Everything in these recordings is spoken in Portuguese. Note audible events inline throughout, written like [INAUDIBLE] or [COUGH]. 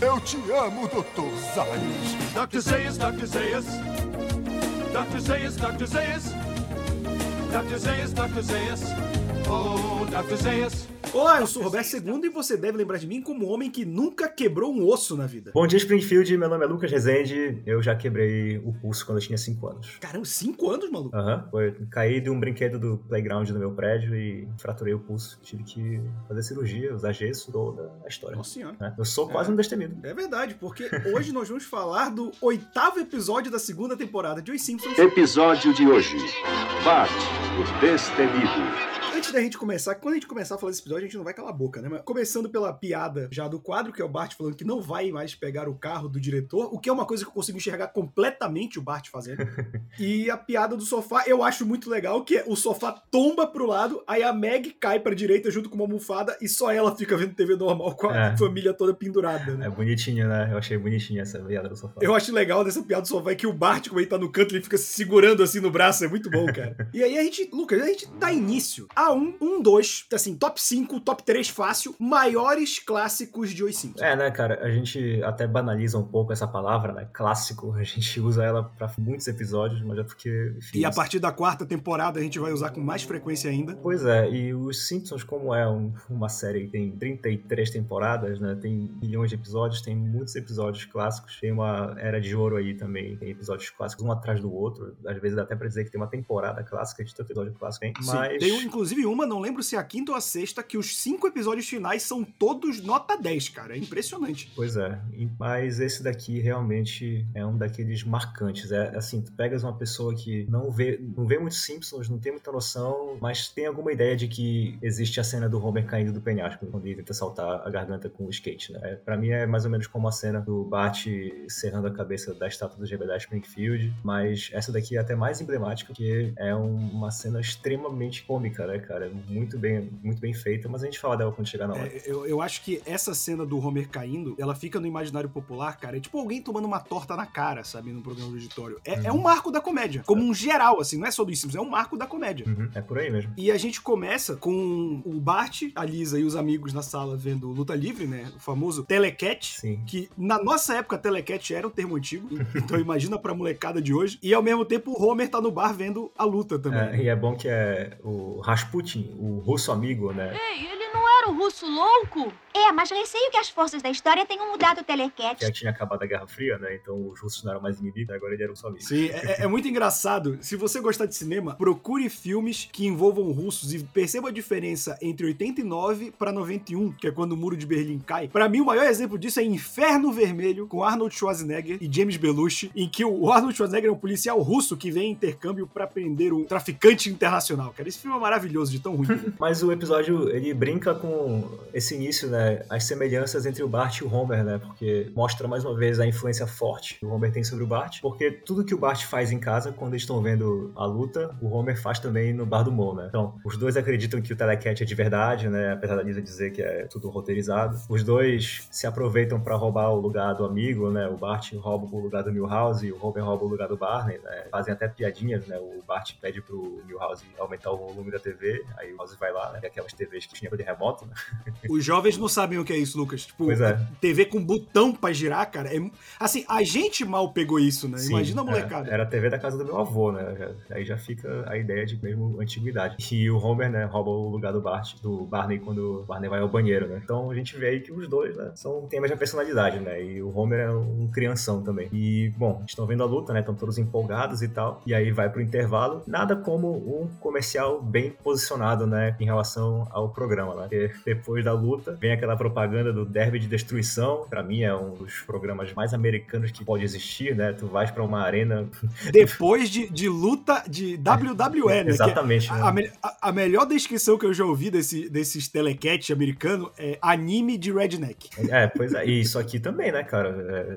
Eu te amo, Dr. Zayas. Dr. Zayas, Dr. Zayas. Dr. Zayas, Dr. Zayas. Dr. Zayas, Dr. Zayas. Oh, Dr. Zayas. Olá, eu sou o Roberto II e você deve lembrar de mim como um homem que nunca quebrou um osso na vida. Bom dia, Springfield. Meu nome é Lucas Rezende. Eu já quebrei o pulso quando eu tinha 5 anos. Caramba, 5 anos, maluco? Aham. Foi. Caí de um brinquedo do playground do meu prédio e fraturei o pulso. Tive que fazer cirurgia, usar gesso, toda a história. Nossa senhora. né? Eu sou quase É. um destemido. É verdade, porque hoje nós vamos falar do oitavo episódio da segunda temporada de Os Simpsons. Episódio de hoje: Bart, o Destemido. Antes da gente começar, quando a gente começar a falar desse episódio, a gente não vai calar a boca, né? Mas começando pela piada já do quadro, que é o Bart falando que não vai mais pegar o carro do diretor, o que é uma coisa que eu consigo enxergar completamente o Bart fazendo. [LAUGHS] e a piada do sofá, eu acho muito legal, que é o sofá tomba pro lado, aí a Meg cai pra direita junto com uma almofada e só ela fica vendo TV normal com a É. família toda pendurada, né? É bonitinho, né? Eu achei bonitinha essa piada do sofá. Eu acho legal dessa piada do sofá é que o Bart, como ele tá no canto, ele fica se segurando assim no braço, é muito bom, cara. [LAUGHS] e aí a gente, Lucas, a gente dá início a um, um, dois, assim, top 5, top 3 fácil, maiores clássicos de Os Simpsons. É, né, cara? A gente até banaliza um pouco essa palavra, né? Clássico. A gente usa ela pra muitos episódios, mas é porque. Enfim, E a partir da quarta temporada a gente vai usar com mais frequência ainda. Pois é, e os Simpsons, como é um- uma série que tem 33 temporadas, né? Tem milhões de episódios, tem muitos episódios clássicos, tem uma era de ouro aí também, tem episódios clássicos um atrás do outro. Às vezes dá até pra dizer que tem uma temporada clássica de tanto episódio clássico, hein? Sim, Mas. Tem um, inclusive uma, não lembro se é a quinta ou a sexta, que os cinco episódios finais são todos nota 10, cara. É impressionante. Pois é, mas esse daqui realmente é um daqueles marcantes. É assim, tu pegas uma pessoa que não vê, não vê muitos Simpsons, não tem muita noção, mas tem alguma ideia de que existe a cena do Homer caindo do penhasco quando ele tenta saltar a garganta com o skate, né? Pra mim é mais ou menos como a cena do Bart serrando a cabeça da estátua do Jebediah Springfield, mas essa daqui é até mais emblemática, porque é um- uma cena extremamente cômica, né, cara? Muito bem, muito bem feita, mas a gente fala dela quando chegar na hora. É, eu, eu acho que essa cena do Homer caindo, ela fica no imaginário popular, cara. É tipo alguém tomando uma torta na cara, sabe, no programa do auditório. É, é um marco da comédia. Como um geral, assim, não é só do Simpsons, é um marco da comédia. Uhum, é por aí mesmo. E a gente começa com o Bart, a Lisa e os amigos na sala vendo luta livre, né? O famoso telecat. Sim. Que na nossa época, telecat era um termo antigo. [LAUGHS] Então imagina pra molecada de hoje. E ao mesmo tempo, o Homer tá no bar vendo a luta também. É, e é bom que é o Rasputin, o russo amigo, né? Ei, ele não era o russo louco? É, mas receio que as forças da história tenham mudado o telecat. Já tinha acabado a Guerra Fria, né? Então os russos não eram mais inimigos, agora ele era o seu amigo. Sim, é, é muito engraçado. Se você gostar de cinema, procure filmes que envolvam russos e perceba a diferença entre 89 para 91, que é quando o muro de Berlim cai. Pra mim, o maior exemplo disso é Inferno Vermelho, com Arnold Schwarzenegger e James Belushi, em que o Arnold Schwarzenegger é um policial russo que vem em intercâmbio pra prender um traficante internacional. Cara, esse filme é maravilhoso de tão ruim. [LAUGHS] Mas o episódio, ele brinca com esse início, né? As semelhanças entre o Bart e o Homer, né? Porque mostra mais uma vez a influência forte que o Homer tem sobre o Bart. Porque tudo que o Bart faz em casa, quando eles estão vendo a luta, o Homer faz também no bar do Mo, né? Então, os dois acreditam que o telecat é de verdade, né? Apesar da Lisa dizer que é tudo roteirizado. Os dois se aproveitam pra roubar o lugar do amigo, né? O Bart rouba o lugar do Milhouse e o Homer rouba o lugar do Barney, né? Fazem até piadinhas, né? O Bart pede pro Milhouse aumentar o volume da TV, aí o House vai lá, né? Aquelas TVs que tinha de remoto, né? [LAUGHS] Os jovens não sabem o que é isso, Lucas. Tipo, é. TV com botão pra girar, cara. É... Assim, a gente mal pegou isso, né? Sim, Imagina a é, molecada. Era a TV da casa do meu avô, né? Aí já fica a ideia de mesmo antiguidade. E o Homer, né, rouba o lugar do Bart, do Barney quando o Barney vai ao banheiro, né? Então a gente vê aí que os dois, né, são, têm a mesma personalidade, né? E o Homer é um crianção também. E, bom, estão vendo a luta, né? Estão todos empolgados e tal. E aí vai pro intervalo. Nada como um comercial bem posicionado, né? Em relação ao programa, né? Porque depois da luta vem aquela propaganda do Derby de Destruição. Pra mim é um dos programas mais americanos que pode existir, né? Tu vais pra uma arena [LAUGHS] Depois de, de luta de WWE, né? Exatamente. a, né? a a- melhor descrição que eu já ouvi desse, desses telecat americano é anime de redneck. É, pois é. E isso aqui também, né, cara?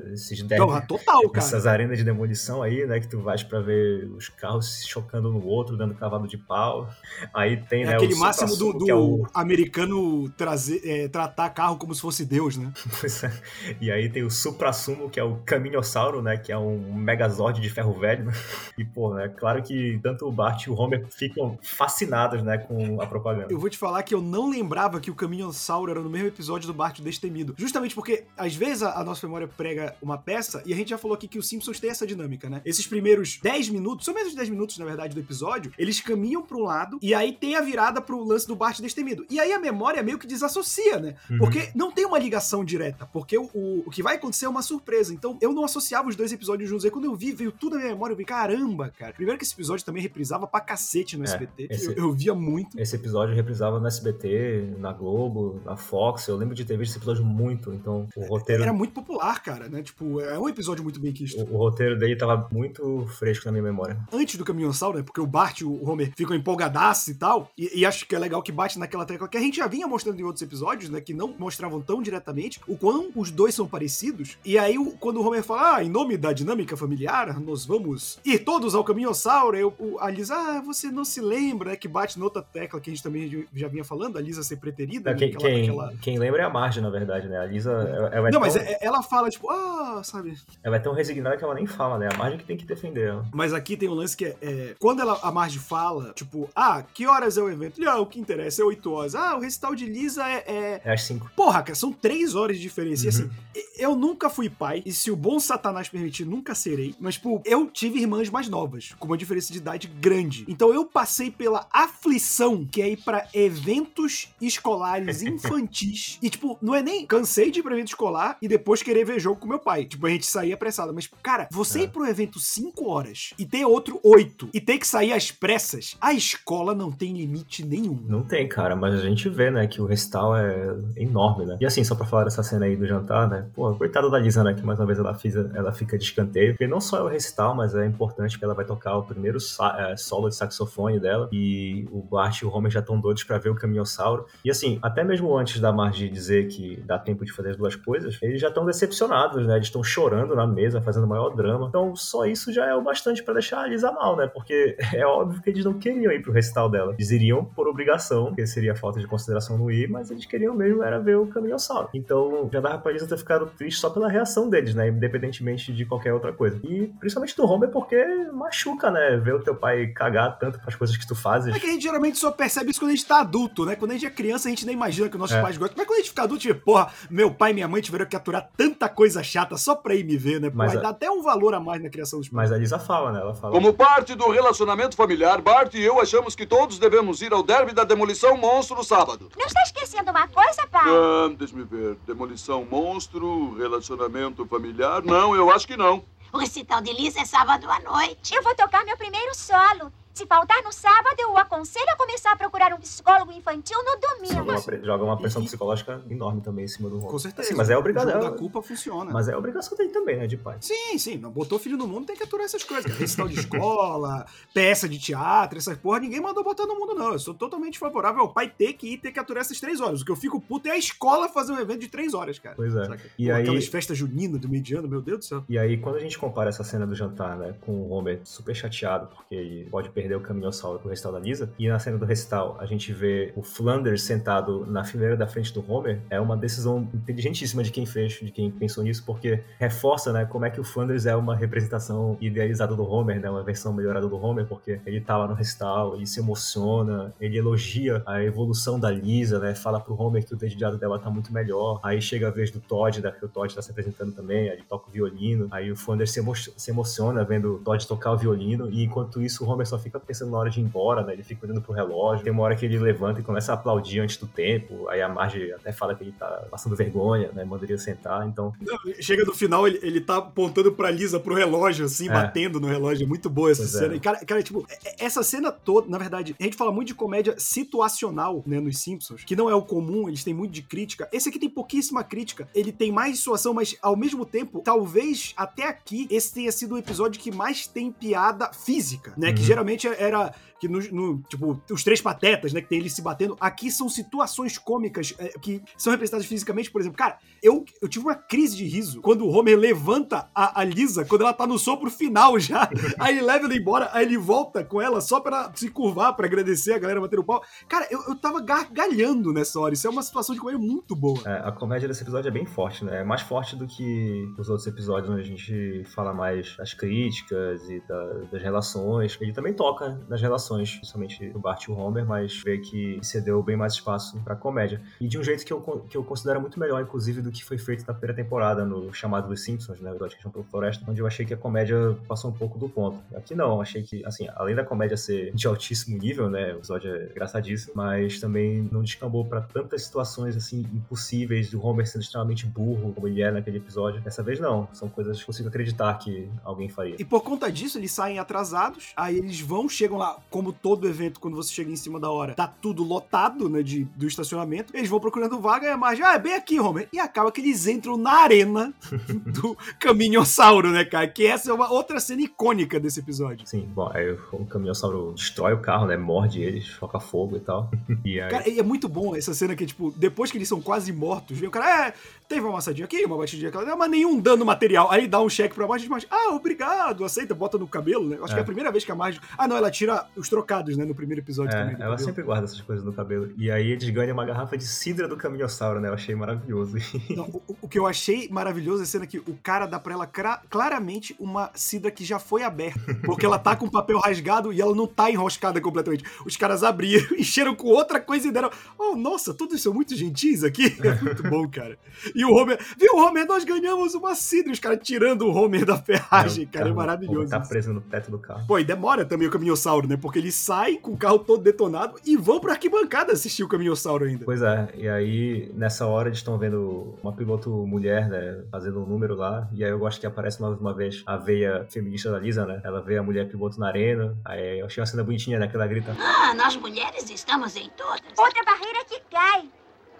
É, esses derby, Porra, total, cara. essas arenas de demolição aí, né? Que tu vais pra ver os carros se chocando no outro, dando cavalo de pau. Aí tem, É né, aquele máximo do, supra-sumo, do é o... americano trazer, é, tratar carro como se fosse Deus, né? [LAUGHS] Pois é. E aí tem o supra-sumo, que é o Caminhossauro, né? Que é um megazord de ferro velho. né? E, pô, né? Claro que tanto o Bart e o Homer ficam fascinados, né? Com a propaganda. Eu vou te falar que eu não lembrava que o Caminhossauro era no mesmo episódio do Bart Destemido. Justamente porque, às vezes, a, a nossa memória prega uma peça, e a gente já falou aqui que os Simpsons têm essa dinâmica, né? Esses primeiros 10 minutos, são menos de 10 minutos, na verdade, do episódio, eles caminham pra um lado, e aí tem a virada pro lance do Bart Destemido. E aí a memória meio que desassocia, né? Uhum. Porque não tem uma ligação direta, porque o, o, o que vai acontecer é uma surpresa. Então, eu não associava os dois episódios juntos. Aí quando eu vi, veio tudo na minha memória, eu vi, caramba, cara. Primeiro que esse episódio também reprisava pra cacete no É, SBT. esse- Eu, eu via muito. Esse episódio reprisava no SBT, na Globo, na Fox. Eu lembro de ter visto esse episódio muito, então o roteiro. Era muito popular, cara, né? Tipo, é um episódio muito bem quisto. O, o roteiro dele tava muito fresco na minha memória. Antes do Caminhossauro, né? Porque o Bart e o Homer ficam empolgadaços e tal. E, e acho que é legal que bate naquela tecla que a gente já vinha mostrando em outros episódios, né? Que não mostravam tão diretamente o quão os dois são parecidos. E aí, quando o Homer fala, ah, em nome da dinâmica familiar, nós vamos ir todos ao Caminhossauro. Eu, o, a Lisa, ah, você não se lembra, né? Que bate noutra tecla que a gente também já vinha falando, a Lisa ser preterida. né, quem, aquela- quem- aquela- quem lembra é a Marge, na verdade, né? A Lisa. Ela, ela é Não, tão, mas é- ela fala, tipo, ah, sabe? ela é tão resignada que ela nem fala, né? A Marge que tem que defender ela. Mas aqui tem um lance que é, é, quando ela, a Marge fala, tipo, ah, que horas é o evento? Ele, ah, o que interessa é 8 horas. Ah, o recital de Lisa é. é... É às 5. Porra, cara, são 3 horas de diferença. E Uhum. assim, e- eu nunca fui pai, e se o bom Satanás permitir, nunca serei. Mas, tipo, eu tive irmãs mais novas, com uma diferença de idade grande. Então eu passei pela aflição que é ir pra eventos escolares [LAUGHS] infantis. e, tipo, não é nem cansei de ir pra evento escolar e depois querer ver jogo com meu pai. Tipo, a gente saía apressado. Mas, cara, você É. ir pro evento 5 horas e ter outro 8 e ter que sair às pressas, a escola não tem limite nenhum. Não tem, cara, mas a gente vê, né, que o recital é enorme, né? E assim, só pra falar dessa cena aí do jantar, né? Pô, coitada da Lisa, né? Que mais uma vez ela, fiz, ela fica de escanteio. Porque não só é o recital, mas é importante porque ela vai tocar o primeiro é, solo de saxofone dela. E o Bart e o Homer já estão doidos pra ver o Caminhossauro. E assim, até mesmo antes da Marge dizer que dá tempo de fazer as duas coisas, eles já estão decepcionados, né? Eles estão chorando na mesa, fazendo o maior drama. Então, só isso já é o bastante pra deixar a Lisa mal, né? Porque [LAUGHS] é óbvio que eles não queriam ir pro recital dela. Eles iriam por obrigação, porque seria falta de consideração no ir, mas eles queriam mesmo era ver o Caminhossauro. Então, já dava pra Lisa ter ficado triste só pela reação deles, né? Independentemente de qualquer outra coisa. E principalmente do Homer, porque machuca, né? Ver o teu pai cagar tanto pras coisas que tu fazes. É que a gente geralmente só percebe isso quando a gente tá adulto, né? Quando a gente é criança, a gente nem imagina que nossos É. pais gostam. Mas quando a gente fica adulto, tipo, porra, meu pai e minha mãe tiveram que aturar tanta coisa chata só pra ir me ver, né? Pô, Mas a- dá até um valor a mais na criação dos pais. Mas a Lisa fala, né? Ela fala. Como parte do relacionamento familiar, Bart e eu achamos que todos devemos ir ao derby da Demolição Monstro no sábado. Não está esquecendo uma coisa, pai? Ah, deixa-me ver. Demolição Monstro, relacionamento familiar? Não, eu acho que não. O recital de Lisa é sábado à noite. Eu vou tocar meu primeiro solo. Se faltar no sábado, eu o aconselho a começar a procurar um psicólogo infantil no Joga domingo. uma, pre- joga uma pressão psicológica enorme também em cima do Homer. Com certeza. Sim, mas é O obrigação. jogo da culpa funciona. Mas é obrigação dele também, né, de pai. Sim, sim. Não botou filho no mundo, tem que aturar essas coisas. Recital de escola, peça de teatro, essas porra, ninguém mandou botar no mundo, não. Eu sou totalmente favorável ao pai ter que ir ter que aturar essas três horas. O que eu fico puto é a escola fazer um evento de três horas, cara. Pois é. Saca? E Pô, aí- Aquelas festas juninas do mediano, meu Deus do céu. E aí, quando a gente compara essa cena do jantar, né, com o Homer super chateado, porque ele pode perder o caminhossauro pro recital da Lisa, e na cena do recital a gente vê o Flanders sentado na fileira da frente do Homer, é uma decisão inteligentíssima de quem fez, de quem pensou nisso, porque reforça, né, como é que o Flanders é uma representação idealizada do Homer, né, uma versão melhorada do Homer, porque ele tá lá no recital, ele se emociona, ele elogia a evolução da Lisa, né, fala pro Homer que o dedilhado dela tá muito melhor, aí chega a vez do Todd, né, que o Todd tá se apresentando também, ele toca o violino, aí o Flanders se, emo se emociona vendo o Todd tocar o violino, e enquanto isso o Homer só fica pensando na hora de ir embora, né, ele fica olhando pro relógio, tem uma hora que ele levanta e começa a aplaudir antes do tempo, aí a Marge até fala que ele tá passando vergonha, né, mandaria sentar, então Não, Chega no final, ele, ele tá apontando pra Lisa pro relógio, assim, É. batendo no relógio. É muito boa essa Pois é. cena. E, cara, cara, tipo, é- essa cena toda, na verdade, a gente fala muito de comédia situacional, né, nos Simpsons, que não é o comum, eles têm muito de crítica. Esse aqui tem pouquíssima crítica. Ele tem mais situação, mas ao mesmo tempo, talvez até aqui, esse tenha sido o episódio que mais tem piada física, né? Que Uhum. Geralmente era que no, no- tipo, os três patetas, né, que tem eles se batendo, aqui são situações cômicas é, que são representadas fisicamente, por exemplo, cara, eu, eu tive uma crise de riso quando o Homer levanta a, a Lisa, quando ela tá no sopro final já, [LAUGHS] aí ele leva ela embora, aí ele volta com ela só pra se curvar, pra agradecer a galera bater o pau. Cara, eu, eu tava gargalhando nessa hora, isso é uma situação de comédia muito boa. É, a comédia desse episódio é bem forte, né? É mais forte do que os outros episódios onde a gente fala mais das críticas e da- das relações. Ele também toca nas relações, principalmente do Bart e o Homer, mas vê que cedeu bem mais espaço pra comédia. E de um jeito que eu, que eu considero muito melhor, inclusive, do que foi feito na primeira temporada, no chamado dos Simpsons, né? O episódio que chama pelo Floresta, onde eu achei que a comédia passou um pouco do ponto. Aqui não, achei que, assim, além da comédia ser de altíssimo nível, né? O episódio é engraçadíssimo, mas também não descambou pra tantas situações, assim, impossíveis, do Homer sendo extremamente burro, como ele é naquele episódio. Dessa vez não, são coisas que eu consigo acreditar que alguém faria. E por conta disso, eles saem atrasados, aí eles vão, chegam lá, como todo evento, quando você chega em cima da hora, tá tudo lotado, né, de, do estacionamento, eles vão procurando vaga e a Marge, ah, é bem aqui, Homer. E acaba que eles entram na arena [LAUGHS] do Caminhossauro, né, cara? Que essa é uma outra cena icônica desse episódio. Sim, bom, aí o caminhossauro destrói o carro, né? Morde eles, foca fogo e tal. [LAUGHS] E aí. Cara, e é muito bom essa cena que, tipo, depois que eles são quase mortos, vem o cara, é, teve uma amassadinha aqui, uma batidinha aqui, mas nenhum dano material. Aí dá um cheque pra Marge e Marge, ah, obrigado, aceita, bota no cabelo, né? Acho que é a É. primeira vez que a Marge... Ah, não, ela tira os trocados, né, no primeiro episódio É, também. ela cabelo. sempre guarda essas coisas no cabelo. E aí eles ganham uma garrafa de cidra do caminhossauro, né? Eu achei maravilhoso. [LAUGHS] Não, o, o que eu achei maravilhoso é a cena que o cara dá pra ela claramente uma cidra que já foi aberta. Porque ela tá com o papel rasgado e ela não tá enroscada completamente. Os caras abriram, [LAUGHS] encheram com outra coisa e deram. Oh, nossa, todos são muito gentis aqui. [LAUGHS] É muito bom, cara. E o Homer, viu, Homer, nós ganhamos uma cidra. Os caras tirando o Homer da ferragem, o cara. É maravilhoso. Tá preso no teto do carro. Pô, e demora também o caminhossauro, né? Porque eles saem com o carro todo detonado e vão pra arquibancada assistir o caminhossauro ainda. Pois é, e aí nessa hora eles estão vendo uma piloto mulher, né, fazendo um número lá, e aí eu gosto que aparece mais uma vez a veia feminista da Lisa, né, ela vê a mulher piloto na arena, aí eu achei uma cena bonitinha, né, que ela grita, Ah, nós mulheres estamos em todas. Outra barreira que cai.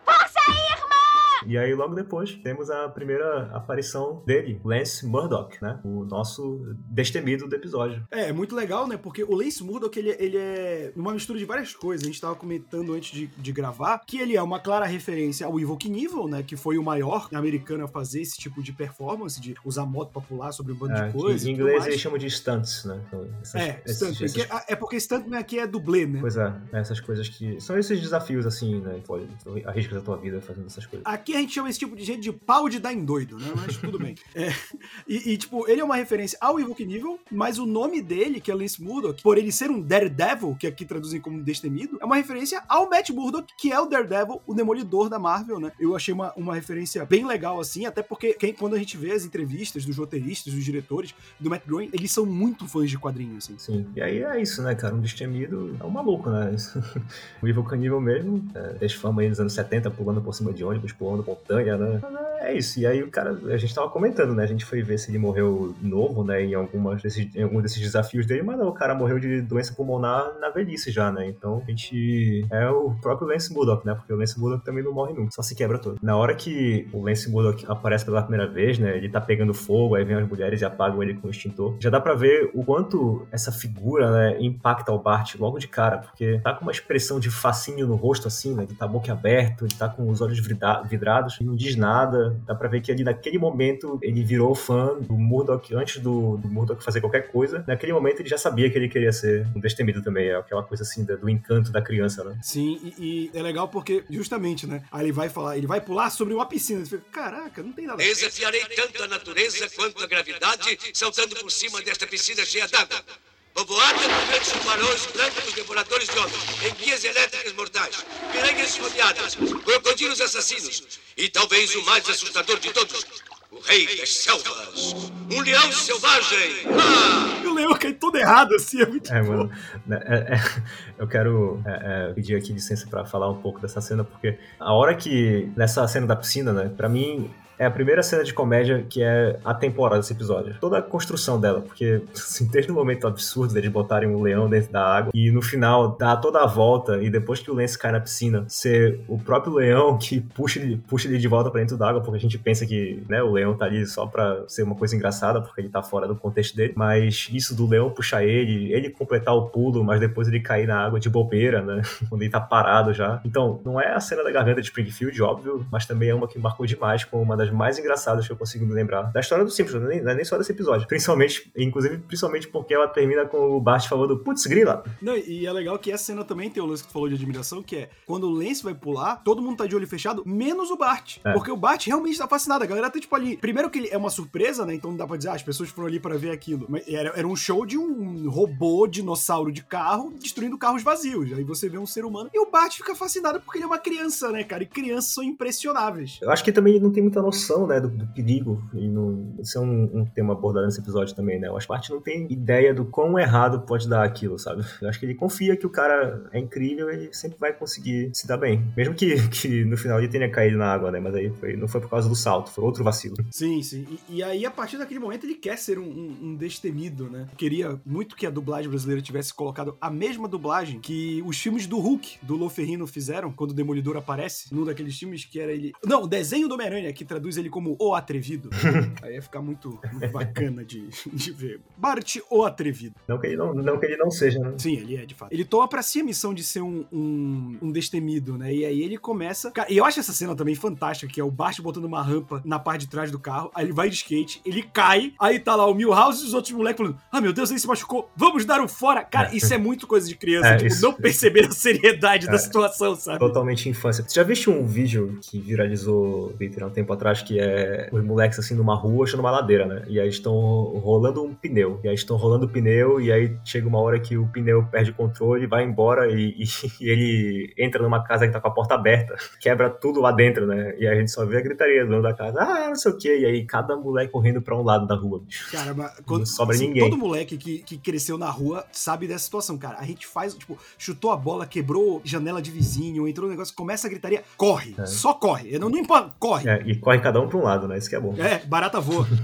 Força aí, irmã! E aí logo depois temos a primeira aparição dele, Lance Murdoch, né, o nosso destemido do episódio. É, é muito legal, né? Porque o Lance Murdoch, ele, ele é uma mistura de várias coisas. A gente tava comentando antes de, de gravar que ele é uma clara referência ao Evil Knievel, né? Que foi o maior americano a fazer esse tipo de performance, de usar moto pra pular sobre um bando É, de coisas. em inglês eles chamam de stunts, né, então, essas- É, esses- que é, é porque stuntman aqui é dublê, né? Pois é, essas coisas que. São esses desafios, assim, né? Pô, arriscas a tua vida fazendo essas coisas. Aqui a gente chama esse tipo de gente de pau de dar em doido, né? Mas tudo bem. [LAUGHS] É, e, e, tipo, ele é uma referência ao Knievel, mas o nome dele, que é Lance Murdoch, por ele ser um Daredevil, que aqui traduzem como Destemido, é uma referência ao Matt Murdock, que é o Daredevil, o Demolidor da Marvel, né? Eu achei uma, uma referência bem legal, assim, até porque quem, quando a gente vê as entrevistas dos roteiristas, dos diretores, do Matt Groening, eles são muito fãs de quadrinhos, assim. Sim. E aí é isso, né, cara? Um destemido é um maluco, né? [LAUGHS] o Evil Canível mesmo, é, fez fama aí nos anos 70, pulando por cima de ônibus, pulando montanha, né? É isso. E aí o cara, a gente tava comentando, né? A gente foi ver se ele morreu novo, né? Em, algumas desses, em algum desses desafios dele, mas não, o cara morreu de doença pulmonar na velhice já, né? Então a gente. É o próprio Lance Murdoch, né? Porque o Lance Murdoch também não morre nunca, só se quebra todo. Na hora que o Lance Murdoch aparece pela primeira vez, né? Ele tá pegando fogo, aí vem as mulheres e apagam ele com o extintor. Já dá pra ver o quanto essa figura, né, impacta o Bart logo de cara, porque tá com uma expressão de fascínio no rosto, assim, né? Ele tá boca aberto, ele tá com os olhos vidra- vidrados, não diz nada. Dá pra ver que ali naquele momento ele virou fã do Murdoch antes do, do Murdoch fazer qualquer coisa. Naquele momento ele já sabia que ele queria ser um destemido também. É aquela coisa assim da- do encanto da criança, né? Sim, e, e é legal porque, justamente, né? Aí ele vai falar, ele vai pular sobre uma piscina. Você fica, caraca, não tem nada. Desafiarei tanto a natureza quanto a gravidade, saltando por cima desta piscina cheia d'água. Povoada por grandes tubarões brancos devoradores de homens, enguias elétricas mortais, piranhas esfomeadas, crocodilos assassinos e talvez o mais assustador de todos, o rei das selvas, um leão selvagem. Ah! E o leão cai todo errado, assim, é muito É, bom. mano. né, é- é, eu quero é, é, pedir aqui licença pra falar um pouco dessa cena, porque a hora que. Nessa cena da piscina, né? Pra mim. É a primeira cena de comédia que é atemporal desse episódio. Toda a construção dela, porque [LAUGHS] assim, desde o momento absurdo deles botarem um leão dentro da água e no final dá toda a volta e depois que o Lance cai na piscina, ser o próprio leão que puxa ele, puxa ele de volta pra dentro da água, porque a gente pensa que né, o leão tá ali só pra ser uma coisa engraçada, porque ele tá fora do contexto dele. Mas isso do leão puxar ele, ele completar o pulo, mas depois ele cair na água de bobeira, né? [LAUGHS] Quando ele tá parado já. Então, não é a cena da garganta de Springfield, óbvio, mas também é uma que marcou demais, como uma das mais engraçadas que eu consigo me lembrar da história do Simpsons, não é nem, é nem só desse episódio. Principalmente, inclusive, principalmente porque ela termina com o Bart falando, putz, grila. Não, e é legal que essa cena também tem o lance que tu falou de admiração, que é quando o Lance vai pular, todo mundo tá de olho fechado, menos o Bart. É. Porque o Bart realmente tá fascinado. A galera tá tipo ali. Primeiro que ele é uma surpresa, né? Então não dá pra dizer, ah, as pessoas foram ali pra ver aquilo. Mas era, era um show de um robô, dinossauro de carro, destruindo carros vazios. Aí você vê um ser humano. E o Bart fica fascinado porque ele é uma criança, né, cara? E crianças são impressionáveis. Eu acho que também não tem muita noção, né, do, do perigo. E não, isso é um, um tema abordado nesse episódio também, né? O Bart não tem ideia do quão errado pode dar aquilo, sabe? [LAUGHS] Eu acho que ele confia que o cara é incrível e sempre vai conseguir se dar bem. Mesmo que, [LAUGHS] que no final ele tenha caído na água, né? Mas aí foi, não foi por causa do salto, foi outro vacilo. Sim, sim. E, e aí, a partir daquele momento, ele quer ser um, um- um destemido, né? Queria muito que a dublagem brasileira tivesse colocado a mesma dublagem que os filmes do Hulk, do Lou Ferrino, fizeram, quando o Demolidor aparece, num daqueles filmes que era ele... Não, o desenho do Homem-Aranha, que traduz ele como O Atrevido. [LAUGHS] aí ia ficar muito, muito bacana de, de ver. Bart, O Atrevido. Não que ele não, não, que ele não seja, né? Sim, ele é, de fato. Ele toma pra si a missão de ser um, um, um destemido, né? E aí ele começa. E eu acho essa cena também fantástica, que é o Bart botando uma rampa na parte de trás do carro, aí ele vai de skate, ele cai, aí tá lá o Milhouse e os outros moleques falando: Ah, meu Deus, ele se machucou, vamos dar um fora. Cara, isso é muito coisa de criança, É, tipo, isso- não perceber a seriedade É. da situação, sabe? Totalmente infância. Você já viu um vídeo que viralizou Twitter há um tempo atrás, que é os moleques assim numa rua achando uma ladeira, né? E aí estão rolando um pneu. E aí estão rolando o pneu, e aí chega uma hora que o pneu perde o controle, vai embora e, e- [LAUGHS] e ele entra numa casa que tá com a porta aberta, [LAUGHS] quebra tudo lá dentro, né? E aí a gente só vê a gritaria do dono da casa, ah, não sei o quê. E aí cada moleque correndo pra um lado da rua, bicho. Cara, mas quando, Não sobra assim, ninguém. Todo moleque que, que cresceu na rua sabe dessa situação, cara. A gente faz, tipo, chutou a bola, quebrou janela de vizinho, entrou no negócio, começa a gritaria, corre. É. Só corre. Não, não importa, corre. É, e corre cada um pra um lado, né? Isso que é bom. É, barata voa. [LAUGHS]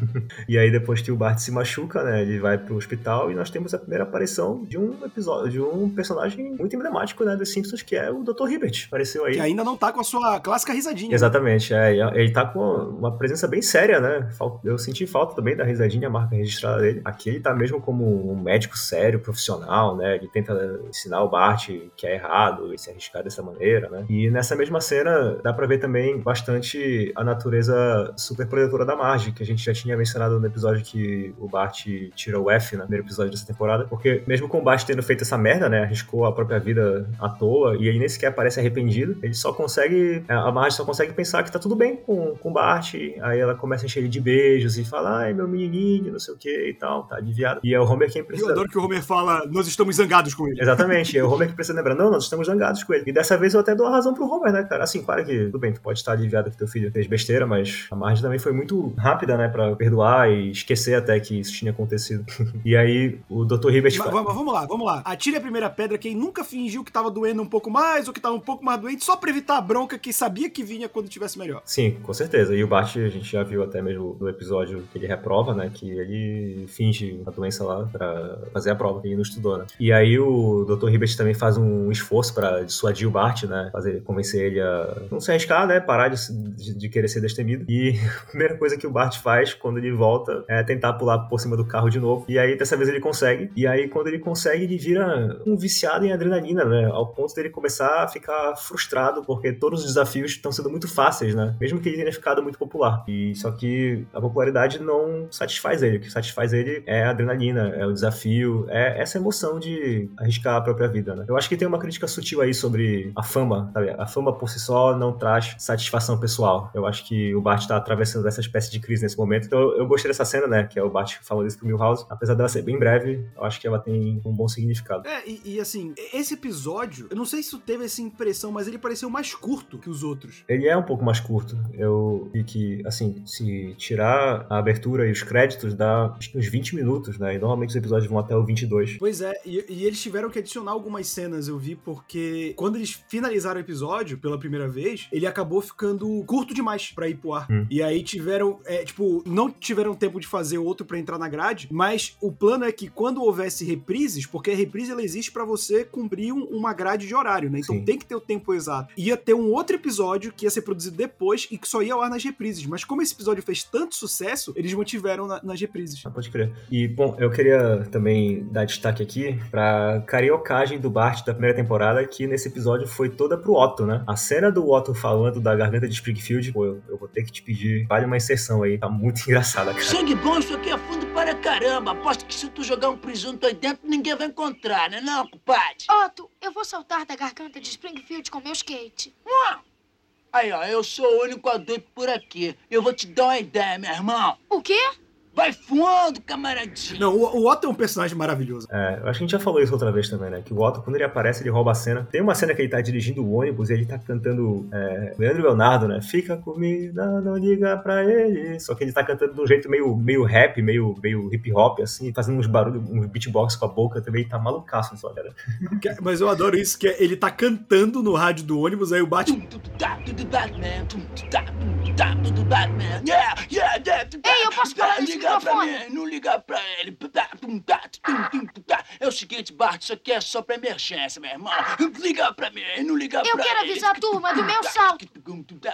E aí, depois que o Bart se machuca, né, ele vai pro hospital e nós temos a primeira aparição de um episódio, de um personagem muito emblemático, né, dos Simpsons, que é o Dr. Hibbert. Apareceu aí. que ainda não tá com a sua clássica risadinha. Exatamente, é. Ele tá com uma presença bem séria, né? Eu senti falta também da risadinha, a marca registrada dele. Aqui ele tá mesmo como um médico sério, profissional, né? Ele tenta ensinar o Bart que é errado e se arriscar dessa maneira, né? E nessa mesma cena dá pra ver também bastante a natureza super protetora da Marge, que a gente já tinha mencionado no episódio que o Bart tira o F, no primeiro episódio dessa temporada. Porque mesmo com o Bart tendo feito essa merda, né? Arriscou a própria vida à toa e ele nem sequer parece arrependido. Ele só consegue. A Marge só consegue pensar que tá tudo bem com, com o Bart. Aí ela começa a encher ele de beijos e fala: ai, meu menininho, não sei o que e tal, tá aliviado. E é o Homer quem Eu precisa. adoro que o Homer fala, nós estamos zangados com ele. Exatamente, é o Homer que precisa lembrar, não, nós estamos zangados com ele. E dessa vez eu até dou a razão pro Homer, né, cara? Assim, claro que, tudo bem, tu pode estar aliviado que teu filho fez besteira, mas a Marge também foi muito rápida, né, pra perdoar e esquecer até que isso tinha acontecido. [LAUGHS] e aí, o Dr. Hibbert... Mas, fala- vamos lá, vamos lá. Atire a primeira pedra quem nunca fingiu que tava doendo um pouco mais ou que tava um pouco mais doente, só pra evitar a bronca que sabia que vinha quando tivesse melhor. Sim, com certeza. E o Bart, a gente já viu até mesmo no episódio que ele reprova, né? Que ele finge a doença lá pra fazer a prova, que ele não estudou, né? E aí o Dr. Hibbert também faz um esforço pra dissuadir o Bart, né? Fazer, convencer ele a não se arriscar, né? Parar de, de, de querer ser destemido. E [LAUGHS] a primeira coisa que o Bart faz quando ele volta é tentar pular por cima do carro de novo. E aí dessa vez ele consegue. E aí quando ele consegue, ele vira um viciado em adrenalina, né? Ao ponto dele começar a ficar frustrado porque todos os desafios estão sendo muito fáceis, né? Mesmo que ele tenha ficado muito popular. E só que a popularidade não satisfaz ele. O que satisfaz ele é a adrenalina, é o desafio, é essa emoção de arriscar a própria vida, né? Eu acho que tem uma crítica sutil aí sobre a fama, sabe? A fama por si só não traz satisfação pessoal. Eu acho que o Bart tá atravessando essa espécie de crise nesse momento. Então eu gostei dessa cena, né? Que é o Bart falando isso pro Milhouse. Apesar dela ser bem breve, eu acho que ela tem um bom significado. É, e, e assim, esse episódio, eu não sei se tu teve essa impressão, mas ele pareceu mais curto que os outros. Ele é um pouco mais curto. Eu vi que, assim, se tirar a abertura e os créditos, dá uns 20 minutos, né? E normalmente os episódios vão até o 22. Pois é, e, e eles tiveram que adicionar algumas cenas, eu vi, porque quando eles finalizaram o episódio pela primeira vez, ele acabou ficando curto demais pra ir pro ar. Hum. E aí tiveram, é, tipo, não tiveram tempo de fazer outro pra entrar na grade, mas o plano é que quando houvesse reprises, porque a reprise ela existe pra você cumprir um- uma grade de horário, né? Então Sim. tem que ter o tempo exato. Ia ter um outro episódio que ia ser produzido depois e que só ia ao ar nas reprises. Mas como esse episódio fez tanto sucesso, eles mantiveram na- nas reprises. Ah, pode crer. E, bom, eu queria também dar destaque aqui pra cariocagem do Bart da primeira temporada, que nesse episódio foi toda pro Otto, né? A cena do Otto falando da garganta de Springfield, pô, eu, eu ter que te pedir, vale uma inserção aí, tá muito [LAUGHS] engraçada, cara. Sangue bom, isso aqui é fundo para caramba. Aposto que se tu jogar um presunto aí dentro, ninguém vai encontrar, né não, compadre? Otto, eu vou saltar da garganta de Springfield com meu skate. Aí, ó, eu sou o único adulto por aqui. Eu vou te dar uma ideia, meu irmão. O quê? Vai fundo, camaradinho. Não, o, o Otto é um personagem maravilhoso. É, eu acho que a gente já falou isso outra vez também, né? Que o Otto, quando ele aparece, ele rouba a cena. Tem uma cena que ele tá dirigindo o ônibus e ele tá cantando é, Leandro Leonardo, né? Fica comigo, não, não liga pra ele. Só que ele tá cantando de um jeito meio, meio rap, meio, meio hip hop, assim, fazendo uns barulhos, uns beatbox com a boca também. Tá malucaço cara. Que- Mas eu adoro isso, que é- ele tá cantando no rádio do ônibus, aí o Batman. Tá, tá, tá, tá. Ei, eu posso falar nesse Liga pra mim, não liga pra ele. É o seguinte, Bart, isso aqui é só pra emergência, meu irmão. Liga pra mim, não liga Eu pra quero ele. avisar a turma do meu salto.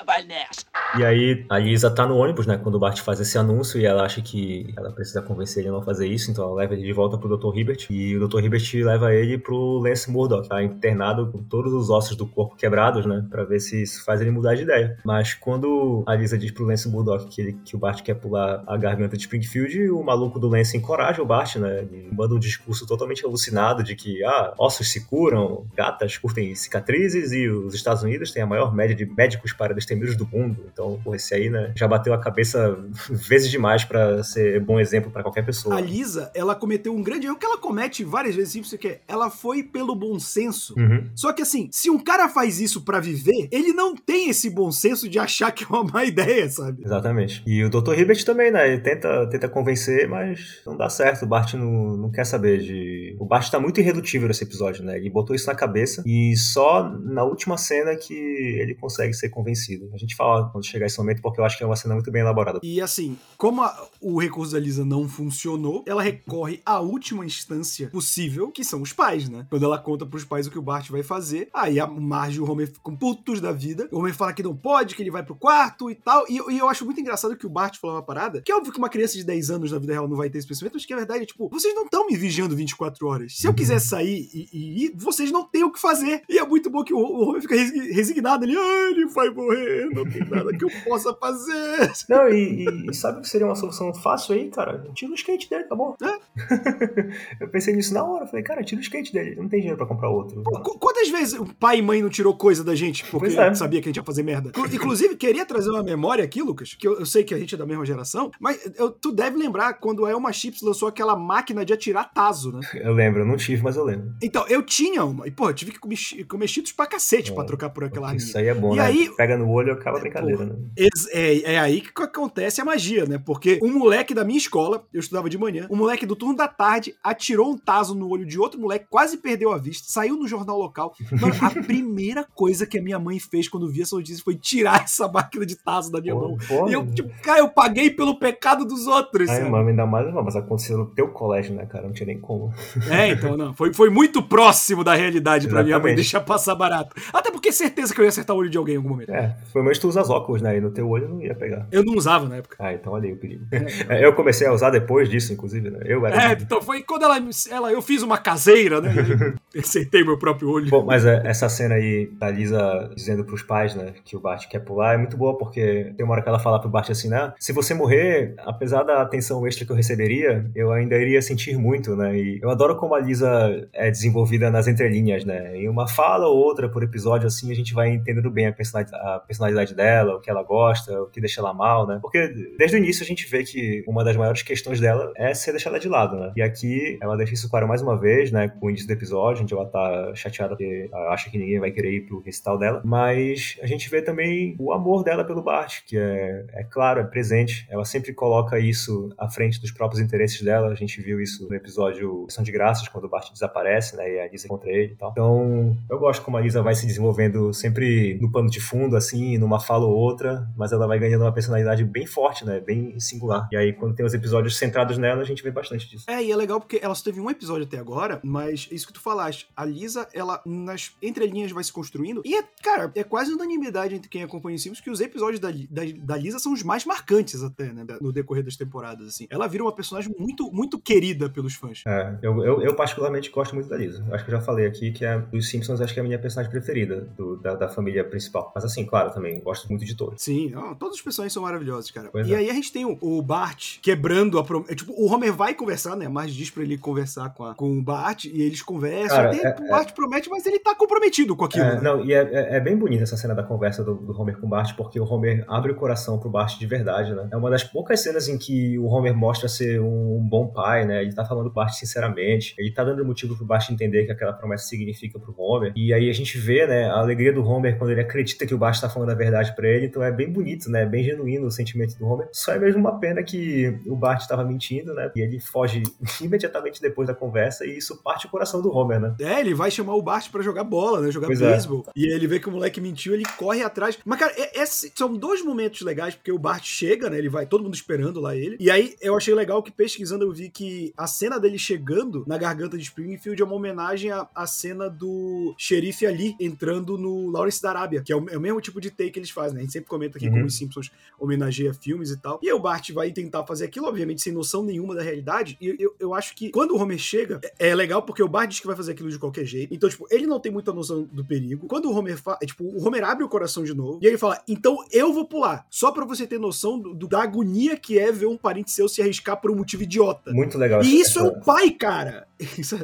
Vai nessa. E aí, a Lisa tá no ônibus, né? Quando o Bart faz esse anúncio e ela acha que ela precisa convencer ele a não fazer isso, então ela leva ele de volta pro Dr. Hibbert. E o Dr. Hibbert leva ele pro Lance Murdoch, tá internado com todos os ossos do corpo quebrados, né? Pra ver se isso faz ele mudar de ideia. Mas quando a Lisa diz pro Lance Murdoch que, ele, que o Bart quer pular a garganta de Springfield, o maluco do Lance encoraja o Bart, né? Ele manda um discurso totalmente alucinado de que, ah, ossos se curam, gatas curtem cicatrizes e os Estados Unidos têm a maior média de médicos para destemidos do mundo. Então, pô, esse aí, né, já bateu a cabeça [LAUGHS] vezes demais pra ser bom exemplo pra qualquer pessoa. A Lisa, ela cometeu um grande erro que ela comete várias vezes, simples, que é, ela foi pelo bom senso. Uhum. Só que assim, se um cara faz isso pra viver, ele não tem esse bom senso de achar que é uma má [LAUGHS] ideia, sabe? Exatamente. E o Dr. Hibbert também, né? Ele tenta, tenta convencer, mas não dá certo. O Bart não, não quer saber de. O Bart tá muito irredutível nesse episódio, né? Ele botou isso na cabeça e só na última cena que ele consegue ser convencido. A gente fala quando chegar esse momento, porque eu acho que é uma cena muito bem elaborada. E assim, como a- o recurso da Lisa não funcionou, ela recorre à última instância possível, que são os pais, né? Quando ela conta pros pais o que o Bart vai fazer, aí a Marge e o Homer ficam putos da vida. O Homer fala que não pode, que ele vai pro quarto e tal. E, eu- e eu acho muito engraçado que o Bart falou uma parada, que é óbvio que uma criança de 10 anos na vida real não vai ter esse pensamento, mas que a verdade é, tipo, vocês não estão me vigiando 24 horas. Se eu quiser sair e, e ir, vocês não têm o que fazer. E é muito bom que o, o Homer fica resi- resignado ali, ah, ele vai morrer, não tem nada que eu possa fazer. [LAUGHS] Não, e, e- sabe o que seria uma solução fácil aí, cara? Tira o skate dele, tá bom? [LAUGHS] eu pensei nisso na hora. Falei, cara, tira o skate dele. Não tem dinheiro pra comprar outro. Qu- Quantas vezes o pai e mãe não tirou coisa da gente porque é. sabia que a gente ia fazer merda? Inclu- Inclusive, queria trazer uma memória aqui, Lucas, que eu, eu sei que a gente é da mesma geração, mas eu- tu deve lembrar quando a Elma Chips lançou aquela máquina de atirar taso, né? [LAUGHS] Eu lembro, eu não tive, mas eu lembro. Então, eu tinha uma, e pô, eu tive que comer, comer cheetos pra cacete pra trocar por aquela arminha. Isso aí é bom, E né? aí- Pega no olho e acaba a brincadeira, né? Ex- É, é aí que acontece a magia, né? Porque um moleque da minha escola, eu estudava de manhã, um moleque do turno da tarde atirou um taso no olho de outro moleque, quase perdeu a vista, saiu no jornal local. Mano, a [LAUGHS] primeira coisa que a minha mãe fez quando viu essa notícia foi tirar [LAUGHS] essa máquina de taso da minha Pô, mão. pô, E eu, tipo, cara, eu paguei pelo pecado dos outros. Ai, sabe? mano, ainda mais, não, mas aconteceu no teu colégio, né, cara? Não tinha nem como. [LAUGHS] É, então, não. Foi, foi muito próximo da realidade pra minha mãe Exatamente. deixar passar barato. Até porque certeza que eu ia acertar o olho de alguém em algum momento. É, pelo menos tu usas óculos, né? E no teu olho não ia pegar. Eu não usava na época. Ah, então olha aí o perigo. É, [LAUGHS] eu comecei a usar depois disso, inclusive, né? Eu era. É, então foi quando ela, ela eu fiz uma caseira, né? [LAUGHS] Acertei meu próprio olho. Bom, mas é, essa cena aí da Lisa dizendo pros pais, né, que o Bart quer pular é muito boa, porque tem uma hora que ela fala pro Bart assim, né, se você morrer, apesar da atenção extra que eu receberia, eu ainda iria sentir muito, né, e eu adoro como a Lisa é desenvolvida nas entrelinhas, né, em uma fala ou outra por episódio, assim, a gente vai entendendo bem a personalidade, a personalidade dela, o que ela gosta, o que deixa ela mal, né, porque desde o início a gente vê que uma das maiores questões dela é ser deixada de lado, né, e aqui ela deixa isso claro mais uma vez, né, com o início do episódio, onde ela tá chateada porque acha que ninguém vai querer ir pro recital dela, mas a gente vê também o amor dela pelo Bart, que é, é claro, é presente, ela sempre coloca isso à frente dos próprios interesses dela, a gente viu isso no episódio Ação de graças quando o Bart desaparece, né? E a Lisa encontra ele e tal. Então, eu gosto como a Lisa vai se desenvolvendo sempre no pano de fundo, assim, numa fala ou outra, mas ela vai ganhando uma personalidade bem forte, né? Bem singular. E aí, quando tem os episódios centrados nela, a gente vê bastante disso. É, e é legal porque ela só teve um episódio até agora, mas é isso que tu falaste. A Lisa, ela nas entrelinhas vai se construindo. E, é, cara, é quase unanimidade entre quem acompanha os Simpsons que os episódios da, da, da Lisa são os mais marcantes até, né? No decorrer das temporadas, assim. Ela vira uma personagem muito, muito querida pelos fãs. É, eu, eu, eu particularmente gosto muito da Lisa. Acho que eu já falei aqui que é dos Simpsons, acho que é a minha personagem preferida do, da, da família principal. Mas assim, claro, também gosto muito de todos. Sim, ó, todos os personagens são maravilhosos, cara. Pois e é. aí a gente tem o, o Bart quebrando a promessa. Tipo, o Homer vai conversar, né? Mas diz pra ele conversar com, a- com o Bart e eles conversam. Cara, é- o Bart promete, mas ele tá comprometido com aquilo. É, né? não, e é, é- é bem bonita essa cena da conversa do, do Homer com o Bart, porque o Homer abre o coração pro Bart de verdade, né? É uma das poucas cenas em que o Homer mostra ser um, bom pai, né? Ele tá falando do Bart sinceramente, ele tá dando motivo pro Bart entender que aquela promessa significa pro Homer. E aí a gente vê, né, a alegria do Homer quando ele acredita que o Bart tá falando a verdade pra ele, então é bem bonito, né? Bem genuíno o sentimento do Homer. Só é mesmo uma pena que o Bart tava mentindo, né? E ele foge [LAUGHS] imediatamente depois da conversa e isso parte o coração do Homer, né? É, ele vai chamar o Bart pra jogar bola, né? Jogar Pois é. beisebol. E ele vê que o moleque mentiu, ele corre atrás. Mas, cara, é- esse- são dois momentos legais, porque o Bart chega, né? Ele vai, todo mundo esperando lá ele. E aí eu achei legal que pesquisando eu vi que a cena dele chegando na garganta de Springfield é uma homenagem à, à cena do xerife ali entrando no Lawrence da Arábia, que é o, é o mesmo tipo de take que eles fazem, né? A gente sempre comenta aqui Uhum. como os Simpsons homenageia filmes e tal. E aí o Bart vai tentar fazer aquilo, obviamente, sem noção nenhuma da realidade. E eu, eu acho que quando o Homer chega, é, é legal porque o Bart diz que vai fazer aquilo de qualquer jeito. Então, tipo, ele não tem muita noção do perigo. Quando o Homer fala, é, tipo, o Homer abre o coração de novo e ele fala: "Então eu vou pular". Só pra você ter noção do- do- da agonia que é ver um parente seu se arriscar por um motivo idiota. Muito legal. E essa- isso é o pai, cara.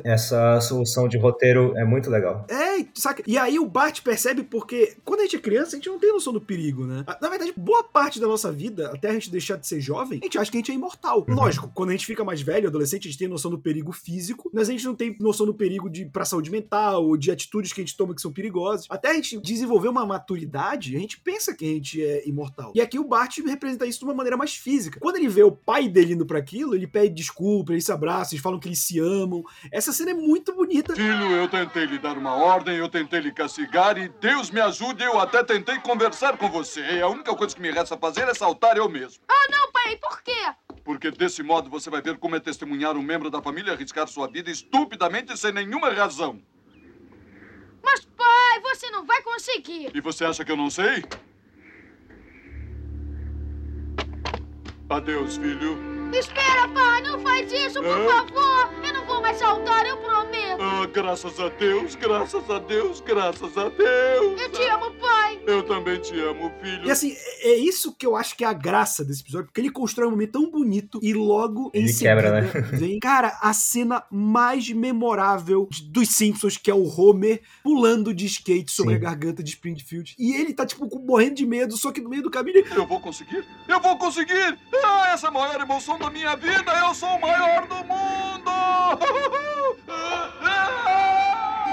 É- Essa solução de roteiro é muito legal. é, saca? E aí o Bart percebe porque quando a gente é criança, a gente não tem noção do perigo, né? Na verdade, boa parte da nossa vida, até a gente deixar de ser jovem, a gente acha que a gente é imortal. Uhum. Lógico, quando a gente fica mais velho, adolescente, a gente tem noção do perigo físico, mas a gente não tem noção do perigo de pra saúde mental, ou de atitudes que a gente toma que são perigosas. Até a gente desenvolver uma maturidade, a gente pensa que a gente é imortal. E aqui o Bart representa isso de uma maneira mais física. Quando ele vê o pai dele indo pra aquilo, ele pede desculpa, eles se abraçam, eles falam que eles se amam. Essa cena é muito bonita. Filho, eu tentei lhe dar uma ordem, eu tentei lhe castigar e Deus me ajude, eu até tentei conversar com você. E a única coisa que me resta fazer é saltar eu mesmo. Ah, não, pai, por quê? Porque desse modo você vai ver como é testemunhar um membro da família arriscar sua vida estupidamente sem nenhuma razão. Mas, pai, você não vai conseguir. E você acha que eu não sei? Adeus, filho. Espera, pai, não faz isso, por Hã? favor. Eu vou mais saltar, eu prometo. Ah, graças a Deus, graças a Deus, graças a Deus. Eu te amo, pai. Eu também te amo, filho. E assim, é é isso que eu acho que é a graça desse episódio, porque ele constrói um momento tão bonito e logo em Ele seguida quebra, né? [LAUGHS] vem, cara, a cena mais memorável dos Simpsons, que é o Homer pulando de skate sobre Sim. a garganta de Springfield. E ele tá, tipo, morrendo de medo, só que no meio do caminho ele... Eu vou conseguir! Eu vou conseguir! Ah, essa é a maior emoção da minha vida! Eu sou o maior do mundo! Woohoo!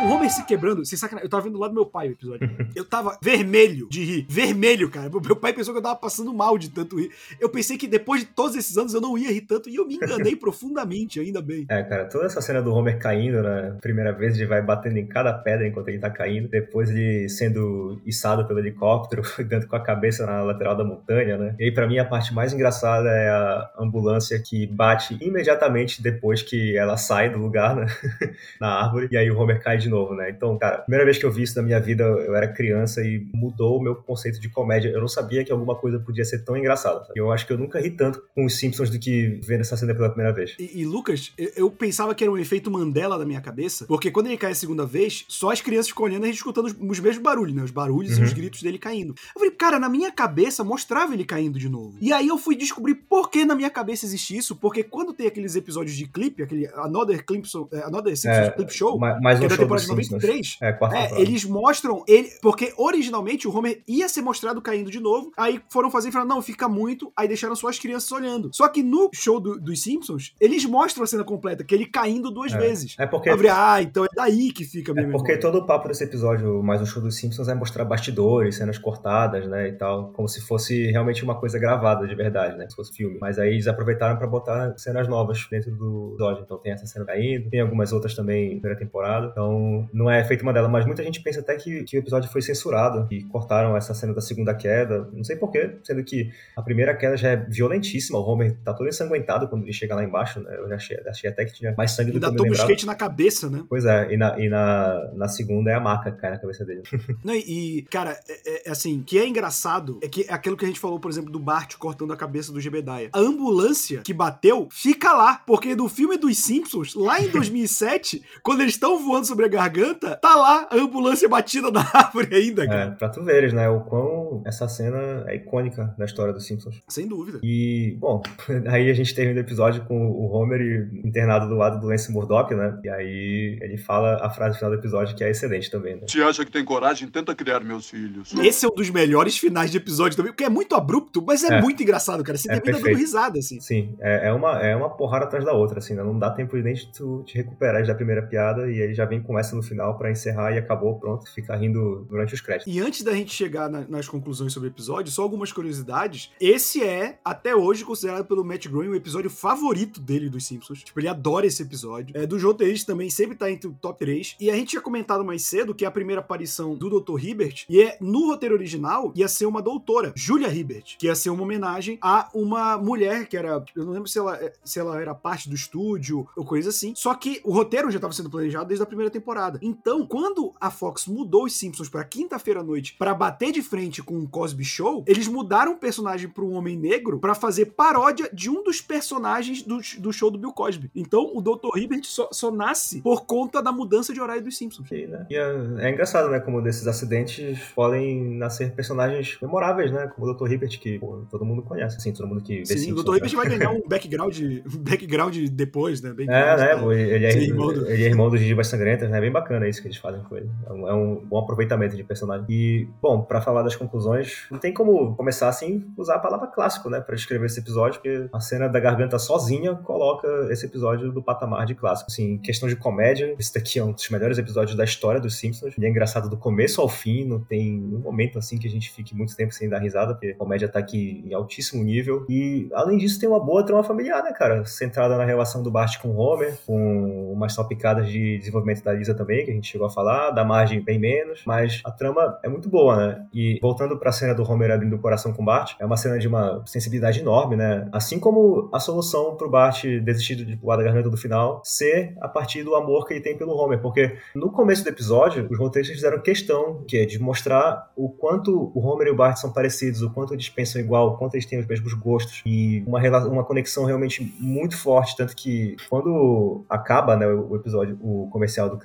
O Homer se quebrando, sem sacanagem. Eu tava vendo lá do meu pai o episódio. Eu tava vermelho de rir. Vermelho, cara. Meu pai pensou que eu tava passando mal de tanto rir. Eu pensei que depois de todos esses anos eu não ia rir tanto e eu me enganei [LAUGHS] profundamente, ainda bem. É, cara, toda essa cena do Homer caindo, né? Primeira vez ele vai batendo em cada pedra enquanto ele tá caindo. Depois ele sendo içado pelo helicóptero, [LAUGHS] dando com a cabeça na lateral da montanha, né? E aí, pra mim, a parte mais engraçada é a ambulância que bate imediatamente depois que ela sai do lugar, né? [LAUGHS] na árvore. E aí o Homer cai de novo, né? Então, cara, primeira vez que eu vi isso na minha vida, eu era criança e mudou o meu conceito de comédia. Eu não sabia que alguma coisa podia ser tão engraçada. Eu acho que eu nunca ri tanto com os Simpsons do que vendo essa cena pela primeira vez. E, e, Lucas, eu, eu pensava que era um efeito Mandela da minha cabeça, porque quando ele cai a segunda vez, só as crianças ficam olhando e a gente escutando os, os mesmos barulhos, né? Os barulhos Uhum. e os gritos dele caindo. Eu falei, cara, na minha cabeça mostrava ele caindo de novo. E aí eu fui descobrir por que na minha cabeça existe isso, porque quando tem aqueles episódios de clipe, aquele Another eh, Another Simpsons É, Clip Show, Ma- Mais um é show temporada Simpsons. 93. É, quarta É, eles mostram ele. Porque originalmente o Homer ia ser mostrado caindo de novo. Aí foram fazer e falaram: não, fica muito. Aí deixaram só as crianças olhando. Só que no show do- dos Simpsons, eles mostram a cena completa, que ele caindo duas É. vezes. É porque falei, ah, então é daí que fica É mesmo. porque todo o papo desse episódio, mais um show dos Simpsons, é mostrar bastidores, cenas cortadas, né, e tal, como se fosse realmente uma coisa gravada de verdade, né, se fosse filme. Mas aí eles aproveitaram pra botar cenas novas dentro do episódio. Então tem essa cena caindo, tem algumas outras também na primeira temporada. Então não é feita uma delas, mas muita gente pensa até que, que o episódio foi censurado e cortaram essa cena da segunda queda. Não sei porquê, sendo que a primeira queda já é violentíssima. O Homer tá todo ensanguentado quando ele chega lá embaixo, né? Eu já achei, achei até que tinha mais sangue do Ainda que eu me lembrava. skate na cabeça, né? Pois é, e na, e na, na segunda é a maca que cai na cabeça dele. [LAUGHS] Não, e, e, cara, é, é, assim, o que é engraçado é que é aquilo que a gente falou, por exemplo, do Bart cortando a cabeça do Gebediah. A ambulância que bateu fica lá, porque no filme dos Simpsons, lá em [LAUGHS] 2007, quando eles estão voando sobre a garganta, tá lá a ambulância batida na [LAUGHS] árvore ainda, É, cara. pra tu veres, né, o quão essa cena é icônica da história dos Simpsons. Sem dúvida. E, bom, [LAUGHS] aí a gente termina o episódio com o Homer internado do lado do Lance Murdoch, né? E aí ele fala a frase final do episódio que é excelente também, né? Se acha que tem coragem, tenta criar meus filhos. Esse é um dos melhores finais de episódio também, porque é muito abrupto, mas é, É. muito engraçado, cara. Você É termina dando risada, assim. Sim, é, é uma, é uma porrada atrás da outra, assim, né? Não dá tempo nem de tu te recuperar da primeira piada e ele já vem com no final pra encerrar e acabou, pronto, fica rindo durante os créditos. E antes da gente chegar na- nas conclusões sobre o episódio, só algumas curiosidades. Esse é, até hoje, considerado pelo Matt Groening o episódio favorito dele dos Simpsons. Tipo, ele adora esse episódio. É, dos roteiristas também sempre tá entre o top 3. E a gente tinha comentado mais cedo que é a primeira aparição do Dr. Hibbert. E é no roteiro original ia ser uma doutora, Julia Hibbert, que ia ser uma homenagem a uma mulher que era. Eu não lembro se ela, se ela era parte do estúdio ou coisa assim. Só que o roteiro já estava sendo planejado desde a primeira temporada. Então, quando a Fox mudou os Simpsons pra quinta-feira à noite pra bater de frente com o Cosby Show, eles mudaram o personagem pra um homem negro pra fazer paródia de um dos personagens do, do show do Bill Cosby. Então, o Dr. Hibbert só, só nasce por conta da mudança de horário dos Simpsons. E, né? E é, é engraçado, né? Como desses acidentes podem nascer personagens memoráveis, né? Como o Dr. Hibbert, que pô, todo mundo conhece, assim, todo mundo que vê Sim, o Simpsons, Dr. né? Hibbert vai ganhar um [LAUGHS] background, um background depois, né? Bem É, né? grande, Ele é, Sim, irmão do- ele é irmão dos Gigibas Sangrentas, né? Bem bacana isso que eles fazem com ele. É um, é um bom aproveitamento de personagem. E, bom, pra falar das conclusões, não tem como começar assim usar a palavra clássico, né? Pra descrever esse episódio, porque a cena da garganta sozinha coloca esse episódio do patamar de clássico. Assim, em questão de comédia, esse daqui é um dos melhores episódios da história dos Simpsons. Ele é engraçado do começo ao fim, não tem um momento assim que a gente fique muito tempo sem dar risada, porque a comédia tá aqui em altíssimo nível. E, além disso, tem uma boa trama familiar, né, cara? Centrada na relação do Bart com o Homer, com umas salpicadas de desenvolvimento da Lisa também, que a gente chegou a falar, da margem bem menos, mas a trama é muito boa, né? E voltando pra cena do Homer abrindo o coração com Bart, é uma cena de uma sensibilidade enorme, né? Assim como a solução pro Bart desistir de pular da garganta do final ser a partir do amor que ele tem pelo Homer, porque no começo do episódio, os roteiristas fizeram questão que é de mostrar o quanto o Homer e o Bart são parecidos, o quanto eles pensam igual, o quanto eles têm os mesmos gostos e uma, uma conexão realmente muito forte, tanto que quando acaba né, o episódio, o comercial do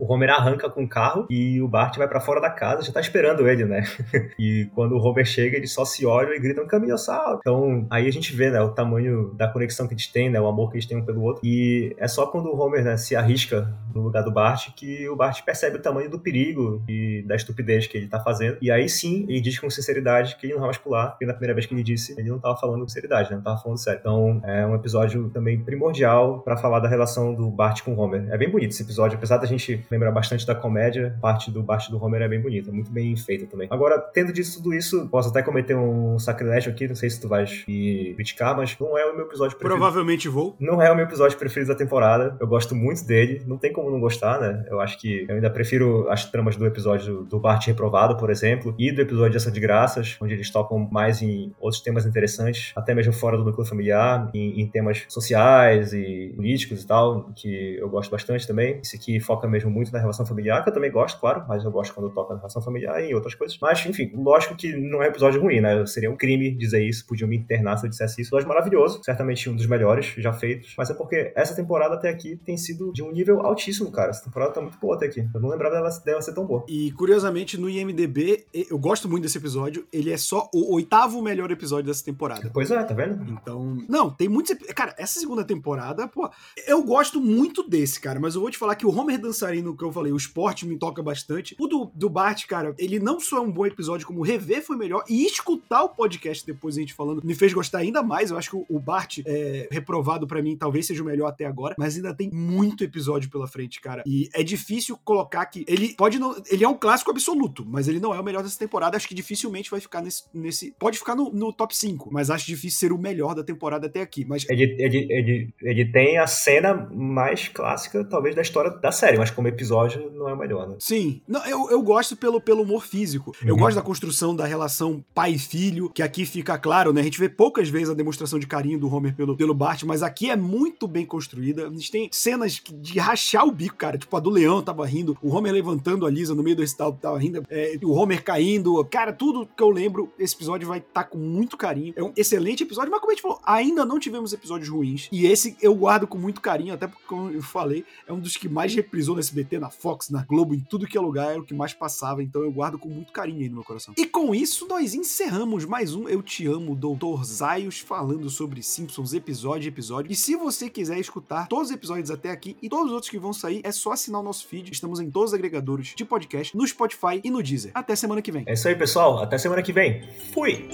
O Homer arranca com o carro e o Bart vai pra fora da casa, já tá esperando ele, né? [LAUGHS] E quando o Homer chega, eles só se olham e gritam Caminhossauro. Então, aí a gente vê, né, o tamanho da conexão que eles têm, né, o amor que eles têm um pelo outro. E é só quando o Homer, né, se arrisca no lugar do Bart que o Bart percebe o tamanho do perigo e da estupidez que ele tá fazendo. E aí sim, ele diz com sinceridade que ele não vai mais pular, porque na primeira vez que ele disse, ele não tava falando com sinceridade, né, não tava falando sério. Então, é um episódio também primordial pra falar da relação do Bart com o Homer. É bem bonito esse episódio, apesar da gente lembrar bastante da comédia, parte do Bart e do Homer é bem bonita, muito bem feita também. Agora, tendo dito tudo isso, posso até cometer um sacrilégio aqui, não sei se tu vais me criticar, mas não é o meu episódio preferido. Provavelmente vou. Não é o meu episódio preferido da temporada. Eu gosto muito dele. Não tem como não gostar, né? Eu acho que eu ainda prefiro as tramas do episódio do Bart Reprovado, por exemplo, e do episódio de Ação de Graças, onde eles tocam mais em outros temas interessantes, até mesmo fora do núcleo familiar, em, em temas sociais e políticos e tal, que eu gosto bastante também. Esse aqui foca mesmo muito na relação familiar, que eu também gosto, claro, mas eu gosto quando toca na relação familiar e em outras coisas. Mas, enfim, lógico que não é um episódio ruim, né? Seria um crime dizer isso, podiam me internar se eu dissesse isso. Episódio maravilhoso, certamente um dos melhores já feitos, mas é porque essa temporada até aqui tem sido de um nível altíssimo, cara. Essa temporada tá muito boa até aqui. Eu não lembrava dela, dela ser tão boa. E curiosamente, no IMDB, eu gosto muito desse episódio. Ele é só o oitavo melhor episódio dessa temporada. Pois é, tá vendo? Então. Não, tem muitos. Cara, essa segunda temporada, pô. Eu gosto muito desse, cara, mas eu vou te falar que o Homer Homer dançarino que eu falei, o esporte me toca bastante. O do, do Bart, cara, ele não só é um bom episódio, como rever foi melhor. E escutar o podcast depois a gente falando me fez gostar ainda mais. Eu acho que o, o Bart é reprovado para mim, talvez seja o melhor até agora, mas ainda tem muito episódio pela frente, cara. E é difícil colocar que ele pode não, ele é um clássico absoluto, mas ele não é o melhor dessa temporada. Acho que dificilmente vai ficar nesse, nesse pode ficar no, no top 5, mas acho difícil ser o melhor da temporada até aqui. Mas Ele, ele, ele, ele tem a cena mais clássica, talvez, da história da série, mas como episódio não é o melhor, né? Sim, não, eu, eu gosto pelo, pelo humor físico. Eu Uhum. gosto da construção da relação pai e filho, que aqui fica claro, né? A gente vê poucas vezes a demonstração de carinho do Homer pelo, pelo Bart, mas aqui é muito bem construída. A gente tem cenas de rachar o bico, cara. Tipo, a do leão tava rindo, o Homer levantando a Lisa no meio do recital tava rindo, é, o Homer caindo. Cara, tudo que eu lembro, esse episódio vai estar com muito carinho. É um excelente episódio, mas como a gente falou, ainda não tivemos episódios ruins. E esse eu guardo com muito carinho, até porque, como eu falei, é um dos que mais reprisou no SBT, na Fox, na Globo, em tudo que é lugar, era o que mais passava, então eu guardo com muito carinho aí no meu coração. E com isso, nós encerramos mais um Eu Te Amo, Doutor Zaios, falando sobre Simpsons episódio episódio. E se você quiser escutar todos os episódios até aqui e todos os outros que vão sair, é só assinar o nosso feed. Estamos em todos os agregadores de podcast, no Spotify e no Deezer. Até semana que vem. É isso aí, pessoal. Até semana que vem. Fui!